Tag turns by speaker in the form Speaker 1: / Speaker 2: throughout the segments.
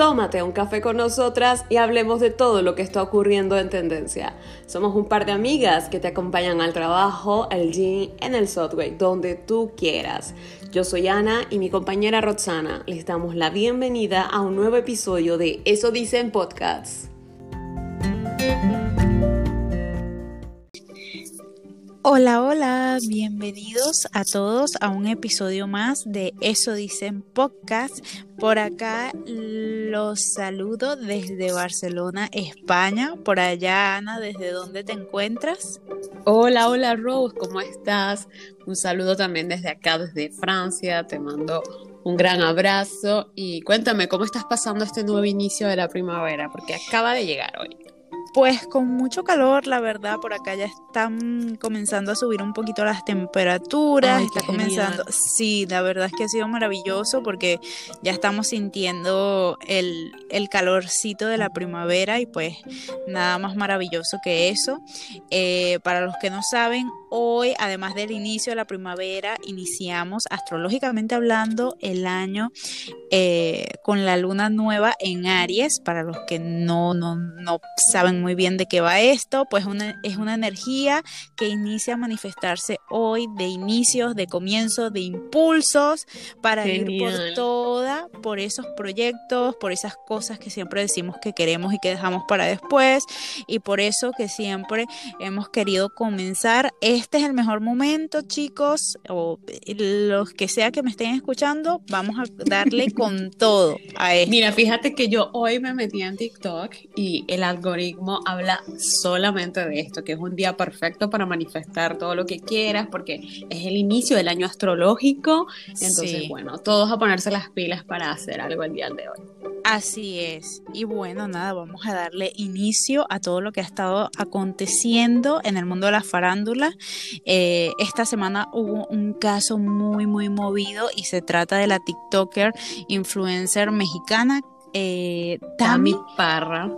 Speaker 1: tómate un café con nosotras y hablemos de todo lo que está ocurriendo en tendencia. Somos un par de amigas que te acompañan al trabajo, al gym, en el subway, donde tú quieras. Yo soy Ana y mi compañera Roxana. Les damos la bienvenida a un nuevo episodio de Eso Dicen Podcasts.
Speaker 2: Hola, hola, bienvenidos a todos a un episodio más de Eso Dicen Podcast. Por acá los saludo desde Barcelona, España. Por allá, Ana, ¿desde dónde te encuentras?
Speaker 1: Hola, hola, Rose, ¿cómo estás? Un saludo también desde acá, desde Francia. Te mando un gran abrazo y cuéntame cómo estás pasando este nuevo inicio de la primavera, porque acaba de llegar hoy.
Speaker 2: Pues con mucho calor, la verdad, por acá ya están comenzando a subir un poquito las temperaturas, está comenzando, sí, la verdad es que ha sido maravilloso porque ya estamos sintiendo el, el calorcito de la primavera y pues nada más maravilloso que eso. Eh, para los que no saben, hoy, además del inicio de la primavera, iniciamos astrológicamente hablando el año eh, con la luna nueva en Aries. Para los que no, no, no saben muy bien de qué va esto, pues es una energía que inicia a manifestarse hoy de inicios, de comienzos, de impulsos para ir por toda, por esos proyectos, por esas cosas que siempre decimos que queremos y que dejamos para después y por eso que siempre hemos querido comenzar. Este es el mejor momento, chicos, o los que sea que me estén escuchando, vamos a darle con todo a esto.
Speaker 1: Mira, fíjate que yo hoy me metí en TikTok y el algoritmo habla solamente de esto, que es un día perfecto para manifestar todo lo que quieras, porque es el inicio del año astrológico. Entonces, bueno, todos a ponerse las pilas para hacer algo el día de hoy.
Speaker 2: Así es. Y bueno, nada, vamos a darle inicio a todo lo que ha estado aconteciendo en el mundo de la farándula. Eh, esta semana hubo un caso muy, muy movido y se trata de la TikToker influencer mexicana eh, Tami Parra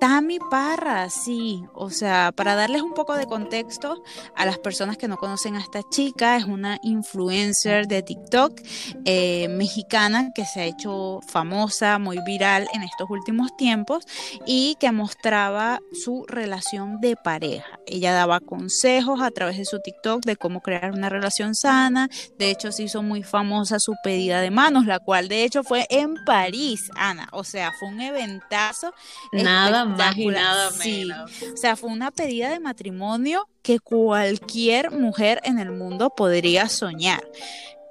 Speaker 2: Tami Parra, sí, o sea, para darles un poco de contexto a las personas que no conocen a esta chica, es una influencer de TikTok eh, mexicana que se ha hecho famosa, muy viral en estos últimos tiempos y que mostraba su relación de pareja. Ella daba consejos a través de su TikTok de cómo crear una relación sana, de hecho se hizo muy famosa su pedida de manos, la cual de hecho fue en París, Ana, o sea, fue un eventazo.
Speaker 1: Nada más menos.
Speaker 2: O sea, fue una pedida de matrimonio que cualquier mujer en el mundo podría soñar.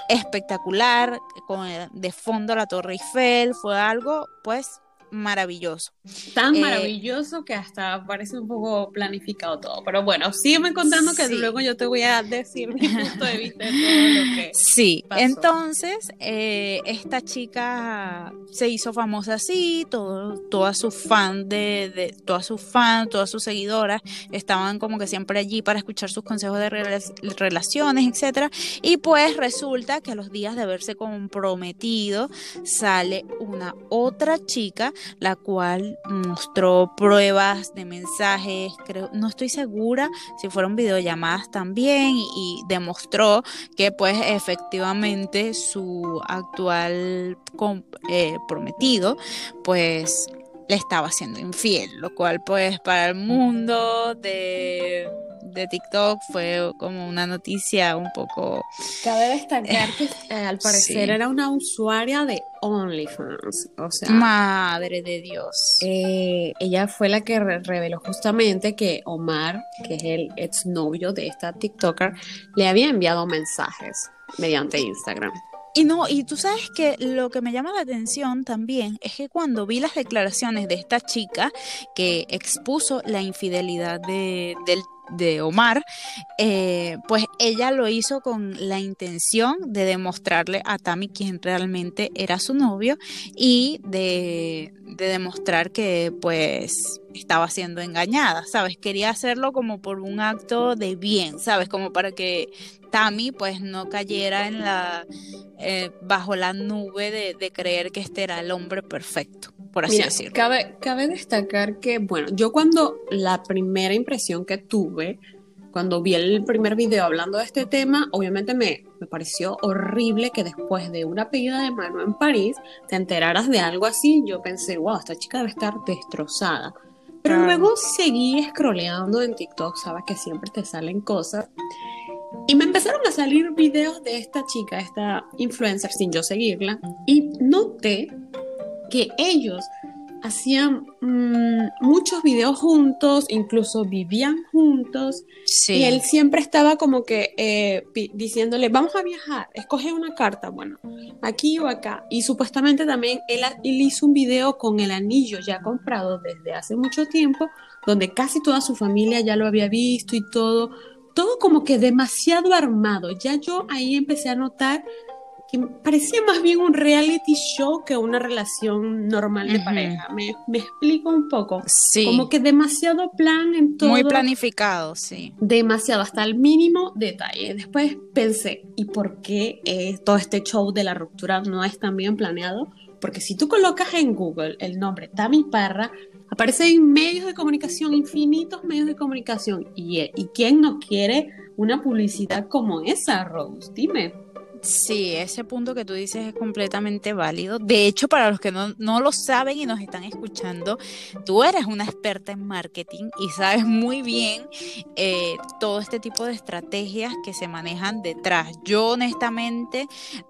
Speaker 2: Espectacular, con de fondo la Torre Eiffel, fue algo pues maravilloso.
Speaker 1: Tan eh, maravilloso que hasta parece un poco planificado todo. Pero bueno, sígueme contando que luego yo te voy a decir mi punto de vista de todo lo que.
Speaker 2: Sí, entonces eh, esta chica se hizo famosa así, todo, todas sus fans de, de, todas sus fans, todas sus seguidoras estaban como que siempre allí para escuchar sus consejos de relaciones, etcétera. Y pues resulta que a los días de haberse comprometido sale una otra chica la cual mostró pruebas de mensajes, creo, no estoy segura si fueron videollamadas también y, demostró que pues efectivamente su actual eh, prometido pues le estaba siendo infiel, lo cual pues para el mundo de de TikTok fue como una noticia un poco...
Speaker 1: Cabe destacar que eh, al parecer era una usuaria de OnlyFans, o sea...
Speaker 2: Madre de Dios.
Speaker 1: Eh, ella fue la que reveló justamente que Omar, que es el exnovio de esta TikToker, le había enviado mensajes mediante Instagram.
Speaker 2: Y no, y tú sabes que lo que me llama la atención también es que cuando vi las declaraciones de esta chica que expuso la infidelidad de, de Omar, eh, pues ella lo hizo con la intención de demostrarle a Tami quién realmente era su novio y de demostrar que pues estaba siendo engañada, ¿sabes? Quería hacerlo como por un acto de bien, ¿sabes? Como para que Tami pues no cayera en la eh, bajo la nube de, de, creer que este era el hombre perfecto, por así decirlo.
Speaker 1: Cabe, cabe destacar que, bueno, yo cuando la primera impresión que tuve, cuando vi el primer video hablando de este tema, obviamente me, me pareció horrible que después de una pedida de mano en París te enteraras de algo así. Yo pensé, wow, esta chica debe estar destrozada. Pero luego seguí scrolleando en TikTok, sabes que siempre te salen cosas. Y me empezaron a salir videos de esta chica, esta influencer, sin yo seguirla. Y noté que ellos hacían mm, muchos videos juntos, incluso vivían juntos. Y él siempre estaba como que eh, diciéndole, vamos a viajar, escoge una carta, bueno, aquí o acá. Y supuestamente también él, él hizo un video con el anillo ya comprado desde hace mucho tiempo, donde casi toda su familia ya lo había visto y todo. Todo como que demasiado armado. Ya yo ahí empecé a notar parecía más bien un reality show que una relación normal de pareja. Me, explico un poco. Sí. Como que demasiado plan en todo.
Speaker 2: Muy planificado, sí.
Speaker 1: Demasiado, hasta el mínimo detalle. Después pensé, ¿y por qué eh, todo este show de la ruptura no es tan bien planeado? Porque si tú colocas en Google el nombre Tami Parra, aparecen medios de comunicación, infinitos medios de comunicación. ¿Y, y quién no quiere una publicidad como esa, Rose? Dime.
Speaker 2: Sí, ese punto que tú dices es completamente válido. De hecho, para los que no, lo saben y nos están escuchando, tú eres una experta en marketing y sabes muy bien eh, todo este tipo de estrategias que se manejan detrás. Yo honestamente,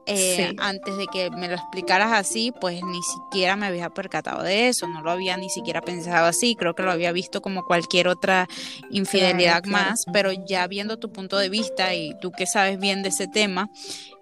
Speaker 2: eh, antes de que me lo explicaras así, pues ni siquiera me había percatado de eso, no lo había ni siquiera pensado así, creo que lo había visto como cualquier otra infidelidad más, pero ya viendo tu punto de vista y tú que sabes bien de ese tema,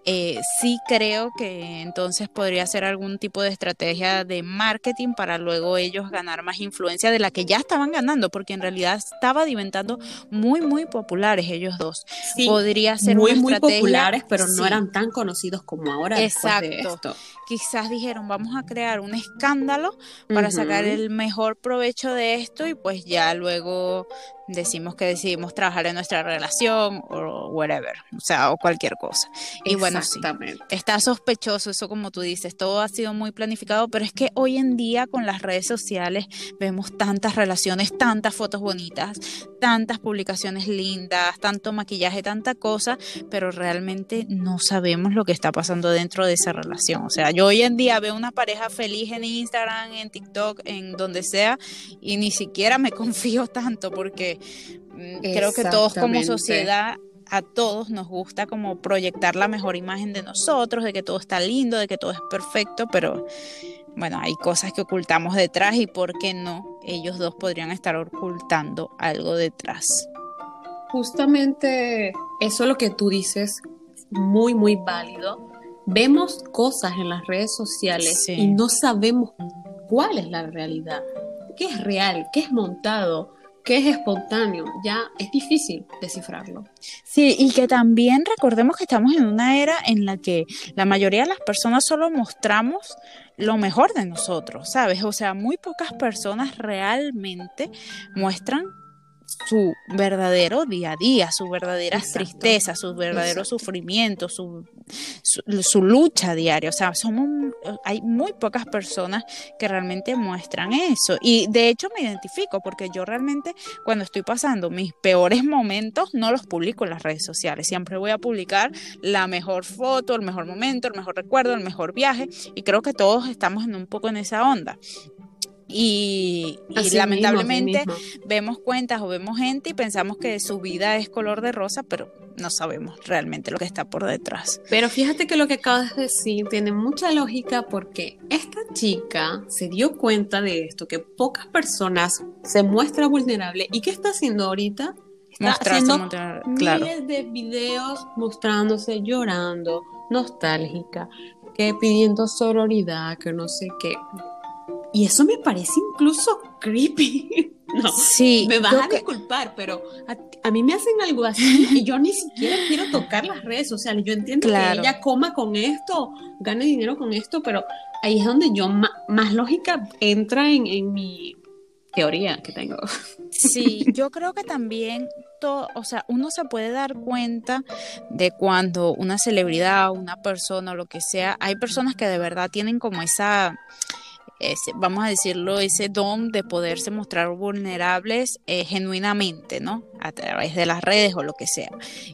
Speaker 2: eh, sí creo que entonces podría ser algún tipo de estrategia de marketing para luego ellos ganar más influencia de la que ya estaban ganando, porque en realidad estaba diventando muy, muy populares ellos dos. podría ser
Speaker 1: muy, muy populares, pero no eran tan conocidos como ahora. Exacto.
Speaker 2: Quizás dijeron, vamos a crear un escándalo para sacar el mejor provecho de esto y pues ya luego decimos que decidimos trabajar en nuestra relación o whatever, o sea, o cualquier cosa. Y bueno, sí, está sospechoso eso como tú dices, todo ha sido muy planificado, pero es que hoy en día con las redes sociales vemos tantas relaciones, tantas fotos bonitas, tantas publicaciones lindas, tanto maquillaje, tanta cosa, pero realmente no sabemos lo que está pasando dentro de esa relación. O sea, yo hoy en día veo una pareja feliz en Instagram, en TikTok, en donde sea, y ni siquiera me confío tanto porque creo que todos como sociedad a todos nos gusta como proyectar la mejor imagen de nosotros, de que todo está lindo, de que todo es perfecto, pero bueno, hay cosas que ocultamos detrás y por qué no, ellos dos podrían estar ocultando algo detrás.
Speaker 1: Justamente eso es lo que tú dices, muy, muy válido. Vemos cosas en las redes sociales y no sabemos cuál es la realidad, qué es real, qué es montado qué es espontáneo, ya es difícil descifrarlo.
Speaker 2: Sí, y que también recordemos que estamos en una era en la que la mayoría de las personas solo mostramos lo mejor de nosotros, ¿sabes? O sea, muy pocas personas realmente muestran su verdadero día a día, su verdadera tristeza, su verdadero sufrimiento, su, su, lucha diaria. O sea, somos, hay muy pocas personas que realmente muestran eso. Y de hecho me identifico porque yo realmente cuando estoy pasando mis peores momentos no los publico en las redes sociales. Siempre voy a publicar la mejor foto, el mejor momento, el mejor recuerdo, el mejor viaje. Y creo que todos estamos en un poco en esa onda. Y, lamentablemente vemos cuentas o vemos gente y pensamos que su vida es color de rosa, pero no sabemos realmente lo que está por detrás.
Speaker 1: Pero fíjate que lo que acabas de decir tiene mucha lógica porque esta chica se dio cuenta de esto, que pocas personas se muestra vulnerable. ¿Y qué está haciendo ahorita? Está haciendo miles de videos mostrándose llorando, nostálgica, que pidiendo sororidad, que no sé qué. Y eso me parece incluso creepy. No, sí, me vas a disculpar, pero a, mí me hacen algo así y yo ni siquiera quiero tocar las redes sociales. Yo entiendo que ella coma con esto, gane dinero con esto, pero ahí es donde yo más, lógica entra en, en, mi teoría que tengo.
Speaker 2: Sí, yo creo que también, todo, o sea, uno se puede dar cuenta de cuando una celebridad, una persona o lo que sea, hay personas que de verdad tienen como esa ese, vamos a decirlo, ese don de poderse mostrar vulnerables eh, genuinamente, ¿no? A través de las redes o lo que sea.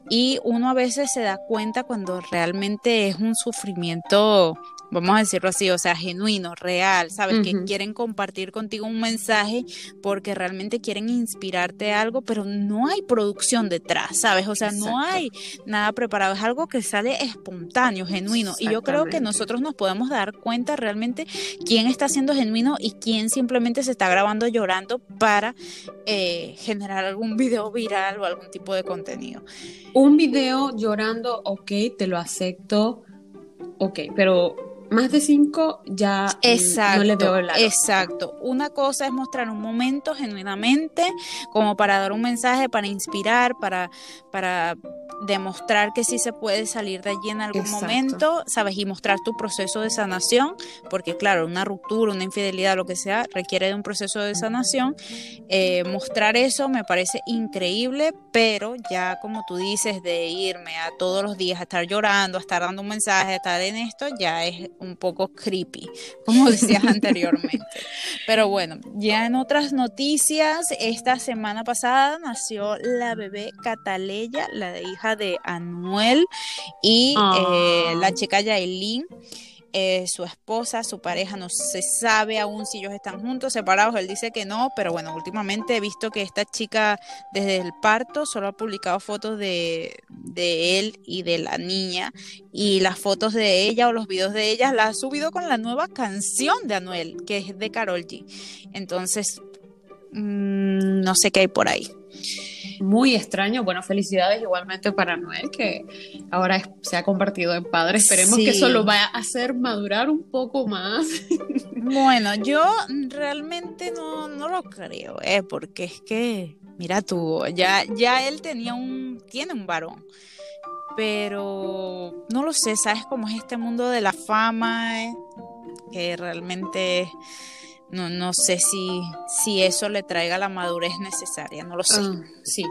Speaker 2: Y uno a veces se da cuenta cuando realmente es un sufrimiento vamos a decirlo así, o sea, genuino, real, ¿sabes? Que quieren compartir contigo un mensaje porque realmente quieren inspirarte algo, pero no hay producción detrás, ¿sabes? O sea, no hay nada preparado, es algo que sale espontáneo, genuino. Y yo creo que nosotros nos podemos dar cuenta realmente quién está siendo genuino y quién simplemente se está grabando llorando para eh, generar algún video viral o algún tipo de contenido.
Speaker 1: Un video llorando, ok, te lo acepto, ok, pero más de cinco ya
Speaker 2: no le veo el Exacto. Una cosa es mostrar un momento genuinamente, como para dar un mensaje, para inspirar, para, para demostrar que sí se puede salir de allí en algún momento, ¿sabes? Y mostrar tu proceso de sanación, porque claro, una ruptura, una infidelidad, lo que sea, requiere de un proceso de sanación. Eh, mostrar eso me parece increíble, pero ya como tú dices, de irme a todos los días a estar llorando, a estar dando un mensaje, a estar en esto, ya es un poco creepy, como decías anteriormente. Pero bueno, ya en otras noticias, esta semana pasada nació la bebé Cataleya, la hija de Anuel y eh, la ah. chica Yailin. Eh, su esposa, su pareja, no se sabe aún si ellos están juntos, separados, él dice que no, pero bueno, últimamente he visto que esta chica desde el parto solo ha publicado fotos de, de él y de la niña. Y las fotos de ella o los videos de ella las ha subido con la nueva canción de Anuel, que es de Carol G. Entonces, mm, no sé qué hay por ahí
Speaker 1: muy extraño. Bueno, felicidades igualmente para Noel, que ahora se ha convertido en padre. Esperemos que eso lo vaya a hacer madurar un poco más.
Speaker 2: Bueno, yo realmente no, no lo creo, eh, porque es que, mira tú, ya, ya él tenía un, tiene un varón pero no lo sé, ¿sabes cómo es este mundo de la fama? Eh? Que realmente no, no sé si, si eso le traiga la madurez necesaria, no lo sé. Ah,
Speaker 1: sí,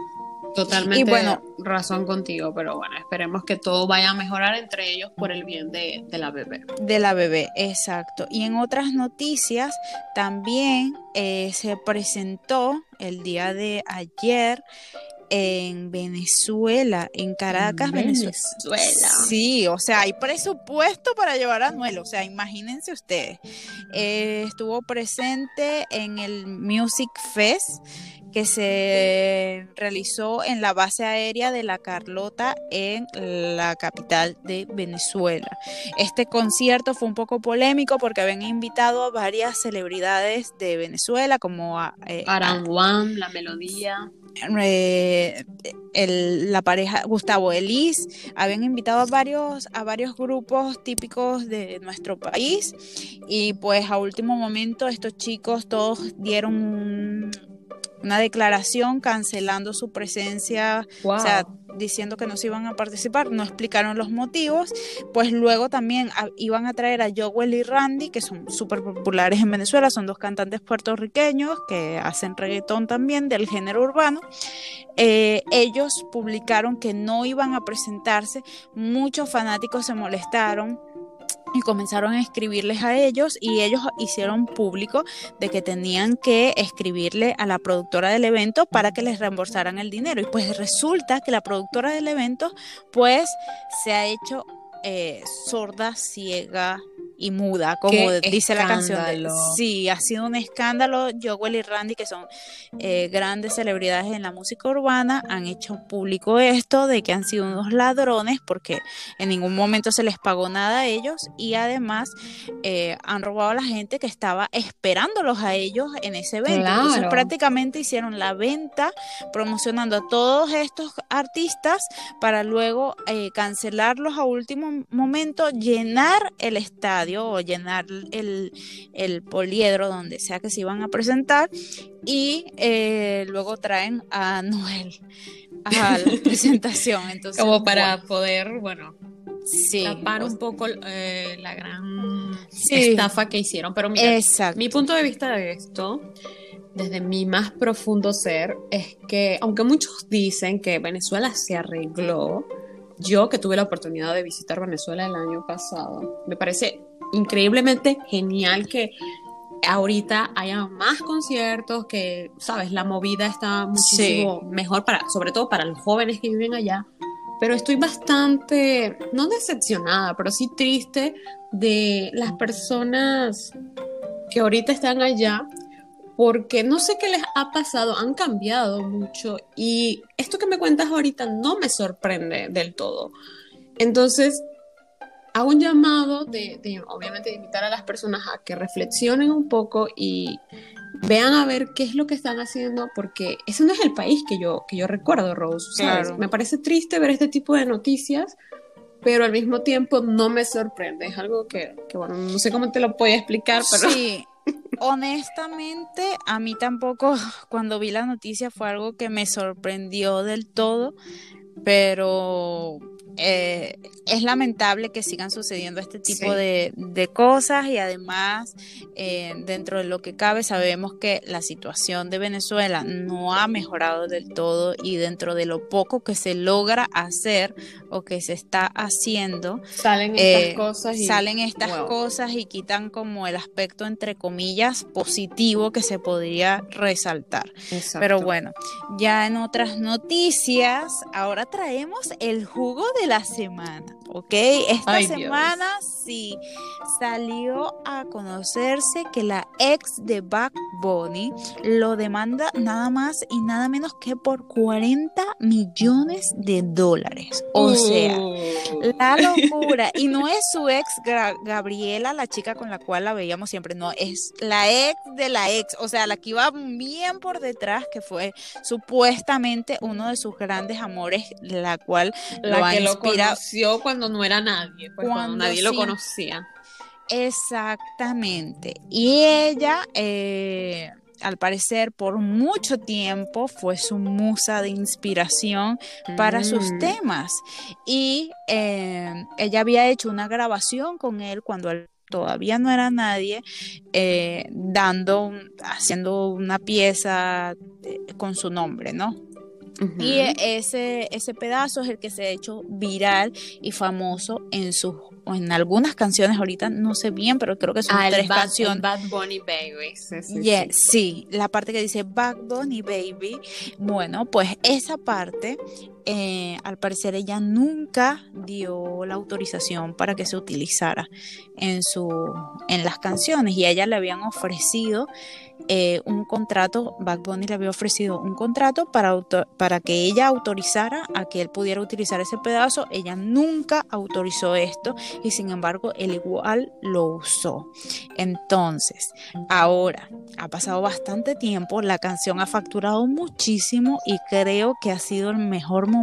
Speaker 1: totalmente y bueno, razón contigo, pero bueno, esperemos que todo vaya a mejorar entre ellos por el bien de, de la bebé.
Speaker 2: De la bebé, exacto. Y en otras noticias, también eh, se presentó el día de ayer en Venezuela, en Caracas, Venezuela. Sí, o sea, hay presupuesto para llevar a Anuel, o sea, imagínense ustedes. Eh, estuvo presente en el Music Fest que se realizó en la base aérea de La Carlota en la capital de Venezuela. Este concierto fue un poco polémico porque habían invitado a varias celebridades de Venezuela como a,
Speaker 1: eh, Aranguán, La Melodía.
Speaker 2: Eh, la pareja Gustavo Elis, habían invitado a varios, a varios grupos típicos de nuestro país. Y pues a último momento estos chicos todos dieron una declaración cancelando su presencia, o sea, diciendo que no se iban a participar, no explicaron los motivos, pues luego también iban a traer a Joel y Randy, que son súper populares en Venezuela, son dos cantantes puertorriqueños que hacen reggaetón también del género urbano. Eh, ellos publicaron que no iban a presentarse, muchos fanáticos se molestaron y comenzaron a escribirles a ellos y ellos hicieron público de que tenían que escribirle a la productora del evento para que les reembolsaran el dinero. Y pues resulta que la productora del evento pues se ha hecho eh, sorda, ciega, y muda, como dice la canción. De, sí, ha sido un escándalo. Joel y Randy, que son eh, grandes celebridades en la música urbana, han hecho público esto de que han sido unos ladrones porque en ningún momento se les pagó nada a ellos y además eh, han robado a la gente que estaba esperándolos a ellos en ese evento. Entonces prácticamente hicieron la venta promocionando a todos estos artistas para luego eh, cancelarlos a último momento, llenar el estadio o llenar el, el, poliedro donde sea que se iban a presentar. Y eh, luego traen a Noel a la presentación. Entonces,
Speaker 1: Como para poder, bueno, tapar un poco eh, la gran estafa que hicieron. Pero mira, mi punto de vista de esto, desde mi más profundo ser, es que aunque muchos dicen que Venezuela se arregló, yo que tuve la oportunidad de visitar Venezuela el año pasado, me parece increíblemente genial que ahorita haya más conciertos, que, sabes, la movida está muchísimo mejor para, sobre todo para los jóvenes que viven allá. Pero estoy bastante, no decepcionada, pero sí triste de las personas que ahorita están allá, porque no sé qué les ha pasado, han cambiado mucho y esto que me cuentas ahorita no me sorprende del todo. Entonces, hago un llamado de, obviamente, de invitar a las personas a que reflexionen un poco y vean a ver qué es lo que están haciendo, porque ese no es el país que yo, que yo recuerdo, Rose. ¿sabes? Me parece triste ver este tipo de noticias, pero al mismo tiempo no me sorprende. Es algo que, que bueno, no sé cómo te lo puedo explicar, pero...
Speaker 2: Sí. Honestamente, a mí tampoco cuando vi la noticia fue algo que me sorprendió del todo, pero eh, es lamentable que sigan sucediendo este tipo de, cosas y además eh, dentro de lo que cabe sabemos que la situación de Venezuela no ha mejorado del todo y dentro de lo poco que se logra hacer o que se está haciendo
Speaker 1: salen estas eh, cosas y,
Speaker 2: salen estas cosas y quitan como el aspecto entre comillas positivo que se podría resaltar. Pero bueno ya en otras noticias ahora traemos el jugo de la semana, ¿ok? Esta semana sí salió a conocerse que la ex de Back Bunny lo demanda nada más y nada menos que por 40 millones de dólares. O sea, uh. la locura. Y no es su ex Gabriela, la chica con la cual la veíamos siempre, no, es la ex de la ex, o sea, la que iba bien por detrás, que fue supuestamente uno de sus grandes amores, la cual
Speaker 1: la lo que lo conoció cuando no era nadie, pues, cuando, nadie lo conocía.
Speaker 2: Exactamente. Y ella, eh, al parecer, por mucho tiempo fue su musa de inspiración para sus mm. temas. Y eh, ella había hecho una grabación con él cuando él todavía no era nadie, eh, dando, haciendo una pieza con su nombre, ¿no? Y ese, ese pedazo es el que se ha hecho viral y famoso en sus en algunas canciones ahorita no sé bien, pero creo que son ah, tres canciones.
Speaker 1: Bad Bunny Baby.
Speaker 2: Sí, la parte que dice Bad Bunny Baby. Bueno, pues esa parte, eh, al parecer ella nunca dio la autorización para que se utilizara en su en las canciones y a ella le habían ofrecido eh, un contrato, Bad Bunny le había ofrecido un contrato para, para que ella autorizara a que él pudiera utilizar ese pedazo. Ella nunca autorizó esto y sin embargo él igual lo usó. Entonces, ahora ha pasado bastante tiempo, la canción ha facturado muchísimo y creo que ha sido el mejor momento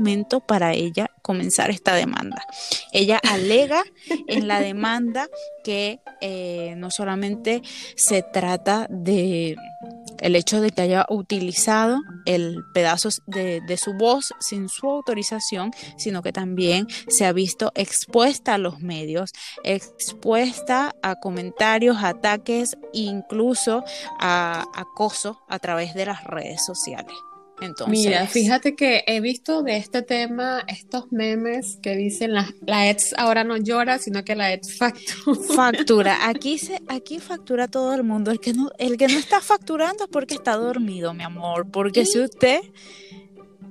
Speaker 2: para ella comenzar esta demanda. Ella alega en la demanda que eh, no solamente se trata de el hecho de que haya utilizado el pedazo de, de, su voz sin su autorización, sino que también se ha visto expuesta a los medios, expuesta a comentarios, ataques, incluso a acoso a través de las redes sociales.
Speaker 1: Mira, fíjate que he visto de este tema estos memes que dicen la, la ex ahora no llora, sino que la ex factura.
Speaker 2: Factura. Aquí se, aquí factura todo el mundo. El que no, el que no está facturando es porque está dormido, mi amor. Porque si usted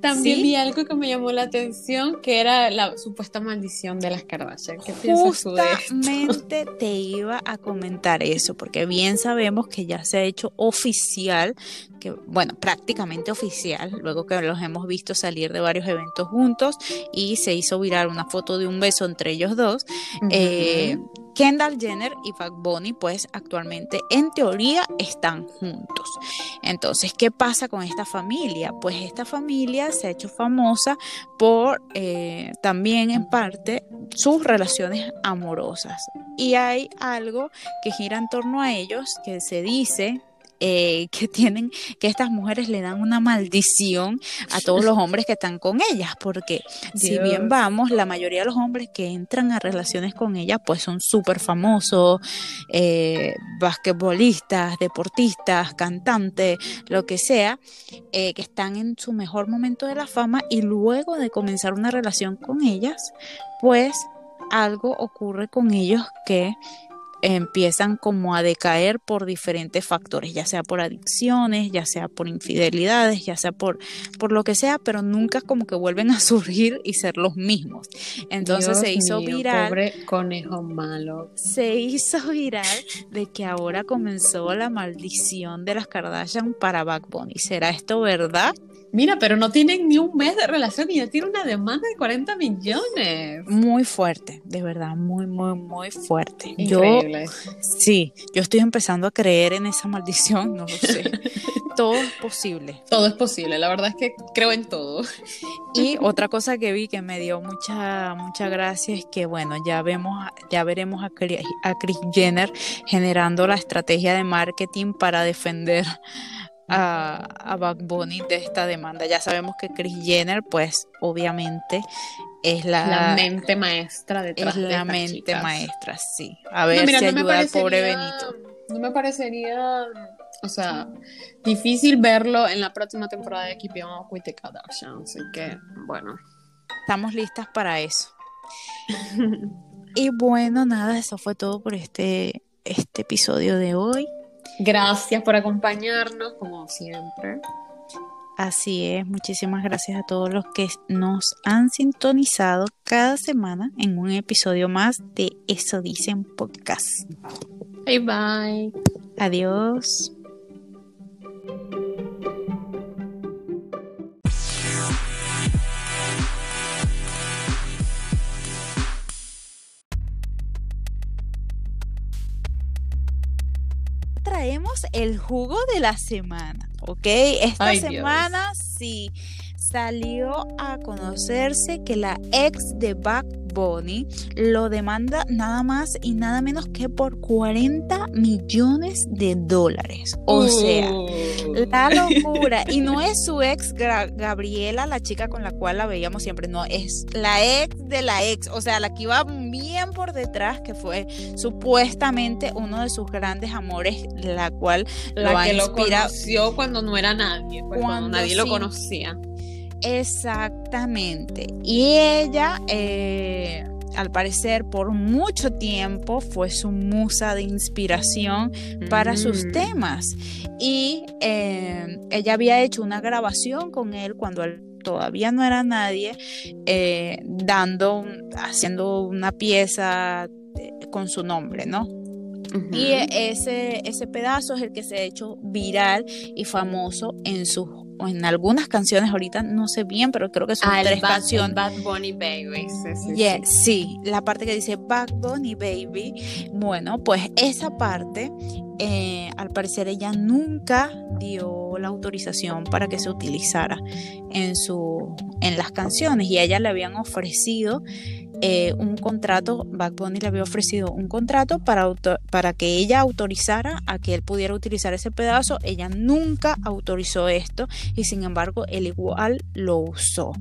Speaker 1: también vi algo que me llamó la atención, que era la supuesta maldición de las Kardashian. ¿Qué
Speaker 2: piensas tú de Justamente te iba a comentar eso, porque bien sabemos que ya se ha hecho oficial, que bueno, prácticamente oficial, luego que los hemos visto salir de varios eventos juntos y se hizo viral una foto de un beso entre ellos dos. Kendall Jenner y Bad Bunny pues actualmente en teoría están juntos. Entonces, ¿qué pasa con esta familia? Pues esta familia se ha hecho famosa por eh, también en parte sus relaciones amorosas. Y hay algo que gira en torno a ellos que se dice eh, que tienen, que estas mujeres le dan una maldición a todos los hombres que están con ellas, porque si bien vamos, la mayoría de los hombres que entran a relaciones con ellas, pues son súper famosos, eh, basquetbolistas, deportistas, cantantes, lo que sea, eh, que están en su mejor momento de la fama y luego de comenzar una relación con ellas, pues algo ocurre con ellos que empiezan como a decaer por diferentes factores, ya sea por adicciones, ya sea por infidelidades, ya sea por, por lo que sea, pero nunca como que vuelven a surgir y ser los mismos. Entonces se hizo viral.
Speaker 1: Pobre conejo malo.
Speaker 2: Se hizo viral de que ahora comenzó la maldición de las Kardashian para Backbone. ¿Será esto verdad?
Speaker 1: Mira, pero no tienen ni un mes de relación y ya tiene una demanda de 40 millones.
Speaker 2: Muy fuerte, de verdad, muy, muy, muy fuerte.
Speaker 1: Increíble.
Speaker 2: Yo, sí, yo estoy empezando a creer en esa maldición, no lo sé. todo es posible.
Speaker 1: Todo es posible, la verdad es que creo en todo.
Speaker 2: Y otra cosa que vi que me dio mucha, mucha gracia es que, bueno, ya vemos, ya veremos a, a Chris Jenner generando la estrategia de marketing para defender a, a Bad Bunny de esta demanda. Ya sabemos que Chris Jenner, pues obviamente es la,
Speaker 1: mente maestra detrás
Speaker 2: es
Speaker 1: de
Speaker 2: la mente maestra, sí. A ver si ayuda al pobre Benito.
Speaker 1: No me parecería, o sea, difícil verlo en la próxima temporada de Keeping Up with the Kardashians, así que bueno.
Speaker 2: Estamos listas para eso. y bueno, nada, eso fue todo por este, este episodio de hoy.
Speaker 1: Gracias por acompañarnos, como siempre.
Speaker 2: Así es, muchísimas gracias a todos los que nos han sintonizado cada semana en un episodio más de Eso Dicen Podcast.
Speaker 1: Bye bye.
Speaker 2: Adiós. El jugo de la semana, ¿ok? Esta semana sí salió a conocerse que la ex de Back Bunny lo demanda nada más y nada menos que por 40 millones de dólares. O sea, uh. la locura. Y no es su ex Gabriela, la chica con la cual la veíamos siempre, no, es la ex de la ex, o sea, la que iba bien por detrás, que fue supuestamente uno de sus grandes amores, la cual
Speaker 1: la que lo conoció cuando no era nadie, pues, cuando, nadie lo conocía.
Speaker 2: Exactamente. Y ella, eh, al parecer, por mucho tiempo fue su musa de inspiración para sus mm. temas. Y eh, ella había hecho una grabación con él cuando él todavía no era nadie, eh, dando, haciendo una pieza con su nombre, ¿no? Y ese, ese pedazo es el que se ha hecho viral y famoso en sus en algunas canciones ahorita no sé bien, pero creo que son ah, tres canciones.
Speaker 1: Bad Bunny Baby.
Speaker 2: Sí, la parte que dice Bad Bunny Baby. Bueno, pues esa parte, eh, al parecer ella nunca dio la autorización para que se utilizara en su en las canciones y a ella le habían ofrecido eh, un contrato, Bad Bunny le había ofrecido un contrato para, para que ella autorizara a que él pudiera utilizar ese pedazo. Ella nunca autorizó esto y sin embargo él igual lo usó.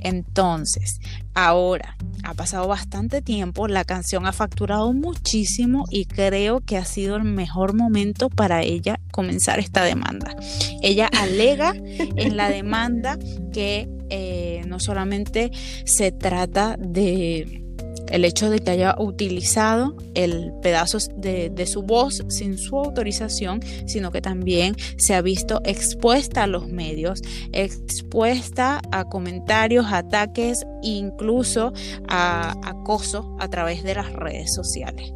Speaker 2: Entonces, ahora ha pasado bastante tiempo, la canción ha facturado muchísimo y creo que ha sido el mejor momento para ella comenzar esta demanda. Ella alega en la demanda que eh, no solamente se trata de el hecho de que haya utilizado el pedazo de, de, su voz sin su autorización, sino que también se ha visto expuesta a los medios, expuesta a comentarios, ataques, incluso a acoso a través de las redes sociales.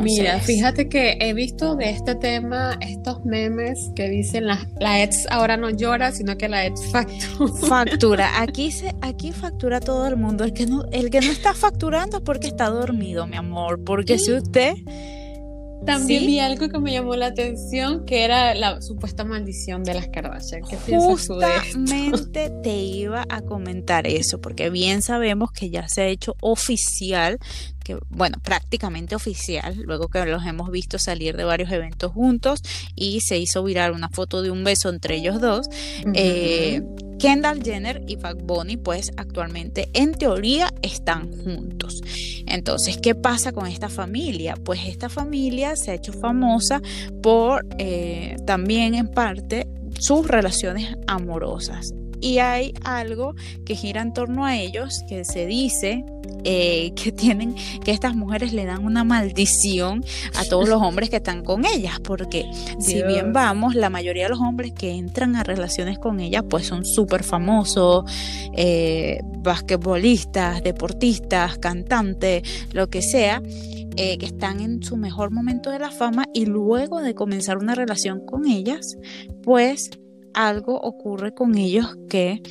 Speaker 1: Mira, fíjate que he visto de este tema estos memes que dicen la, la ex ahora no llora, sino que la ex factura.
Speaker 2: Factura. Aquí se, aquí factura todo el mundo. El que no, el que no está facturando es porque está dormido, mi amor. Porque si usted
Speaker 1: también vi algo que me llamó la atención, que era la supuesta maldición de las Kardashian. ¿Qué
Speaker 2: Justamente te iba a comentar eso, porque bien sabemos que ya se ha hecho oficial, que bueno, prácticamente oficial, luego que los hemos visto salir de varios eventos juntos y se hizo viral una foto de un beso entre ellos dos. eh, Kendall Jenner y Bad Bunny pues actualmente en teoría están juntos. Entonces, ¿qué pasa con esta familia? Pues esta familia se ha hecho famosa por eh, también en parte sus relaciones amorosas y hay algo que gira en torno a ellos que se dice eh, que tienen que estas mujeres le dan una maldición a todos los hombres que están con ellas porque si bien vamos la mayoría de los hombres que entran a relaciones con ellas pues son súper famosos eh, basquetbolistas deportistas cantantes lo que sea eh, que están en su mejor momento de la fama y luego de comenzar una relación con ellas pues algo ocurre con ellos que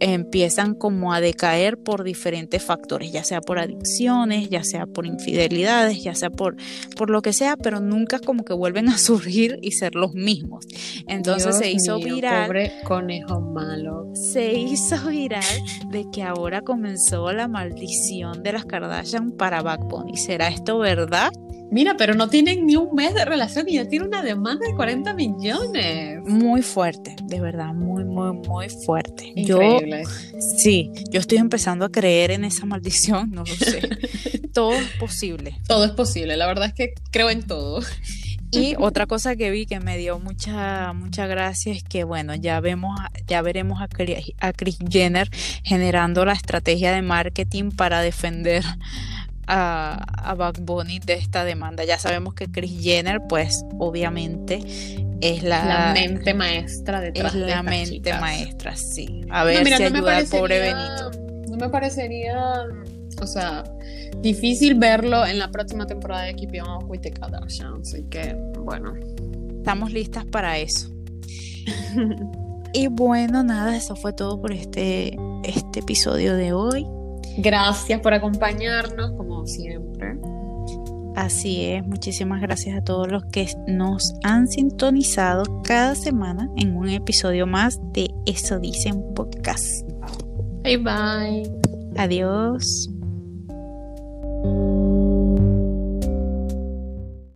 Speaker 2: empiezan como a decaer por diferentes factores, ya sea por adicciones, ya sea por infidelidades, ya sea por, por lo que sea, pero nunca como que vuelven a surgir y ser los mismos. Entonces se hizo viral.
Speaker 1: Pobre conejo malo.
Speaker 2: Se hizo viral de que ahora comenzó la maldición de las Kardashian para Backbone. ¿Será esto verdad?
Speaker 1: Mira, pero no tienen ni un mes de relación y ya tiene una demanda de 40 millones.
Speaker 2: Muy fuerte, de verdad, muy, muy, muy fuerte. Increíble. Yo, sí, yo estoy empezando a creer en esa maldición, no lo sé. todo es posible.
Speaker 1: Todo es posible, la verdad es que creo en todo.
Speaker 2: Y otra cosa que vi que me dio mucha mucha gracia es que bueno, ya vemos ya veremos a, a Chris Jenner generando la estrategia de marketing para defender a, a Bad Bunny de esta demanda. Ya sabemos que Chris Jenner, pues obviamente es la,
Speaker 1: mente maestra detrás
Speaker 2: es la mente maestra, sí. A ver si ayuda al pobre Benito.
Speaker 1: No me parecería, o sea, difícil verlo en la próxima temporada de Keeping Up with the Kardashians, así que bueno.
Speaker 2: Estamos listas para eso. y bueno, nada, eso fue todo por este, este episodio de hoy.
Speaker 1: Gracias por acompañarnos, como siempre.
Speaker 2: Así es, muchísimas gracias a todos los que nos han sintonizado cada semana en un episodio más de Eso Dicen Podcast.
Speaker 1: Bye bye.
Speaker 2: Adiós.